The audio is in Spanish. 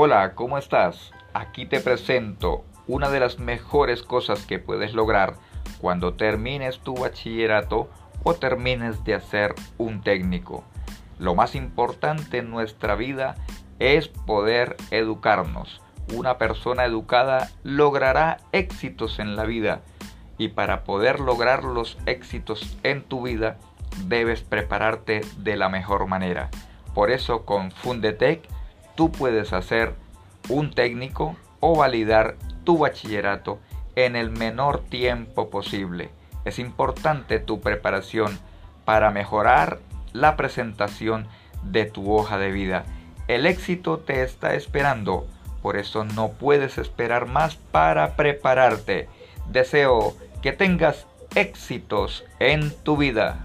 Hola, ¿cómo estás? Aquí te presento una de las mejores cosas que puedes lograr cuando termines tu bachillerato o termines de hacer un técnico. Lo más importante en nuestra vida es poder educarnos. Una persona educada logrará éxitos en la vida y para poder lograr los éxitos en tu vida debes prepararte de la mejor manera. Por eso con Fundetec tú puedes hacer un técnico o validar tu bachillerato en el menor tiempo posible. Es importante tu preparación para mejorar la presentación de tu hoja de vida. El éxito te está esperando, por eso no puedes esperar más para prepararte. Deseo que tengas éxitos en tu vida.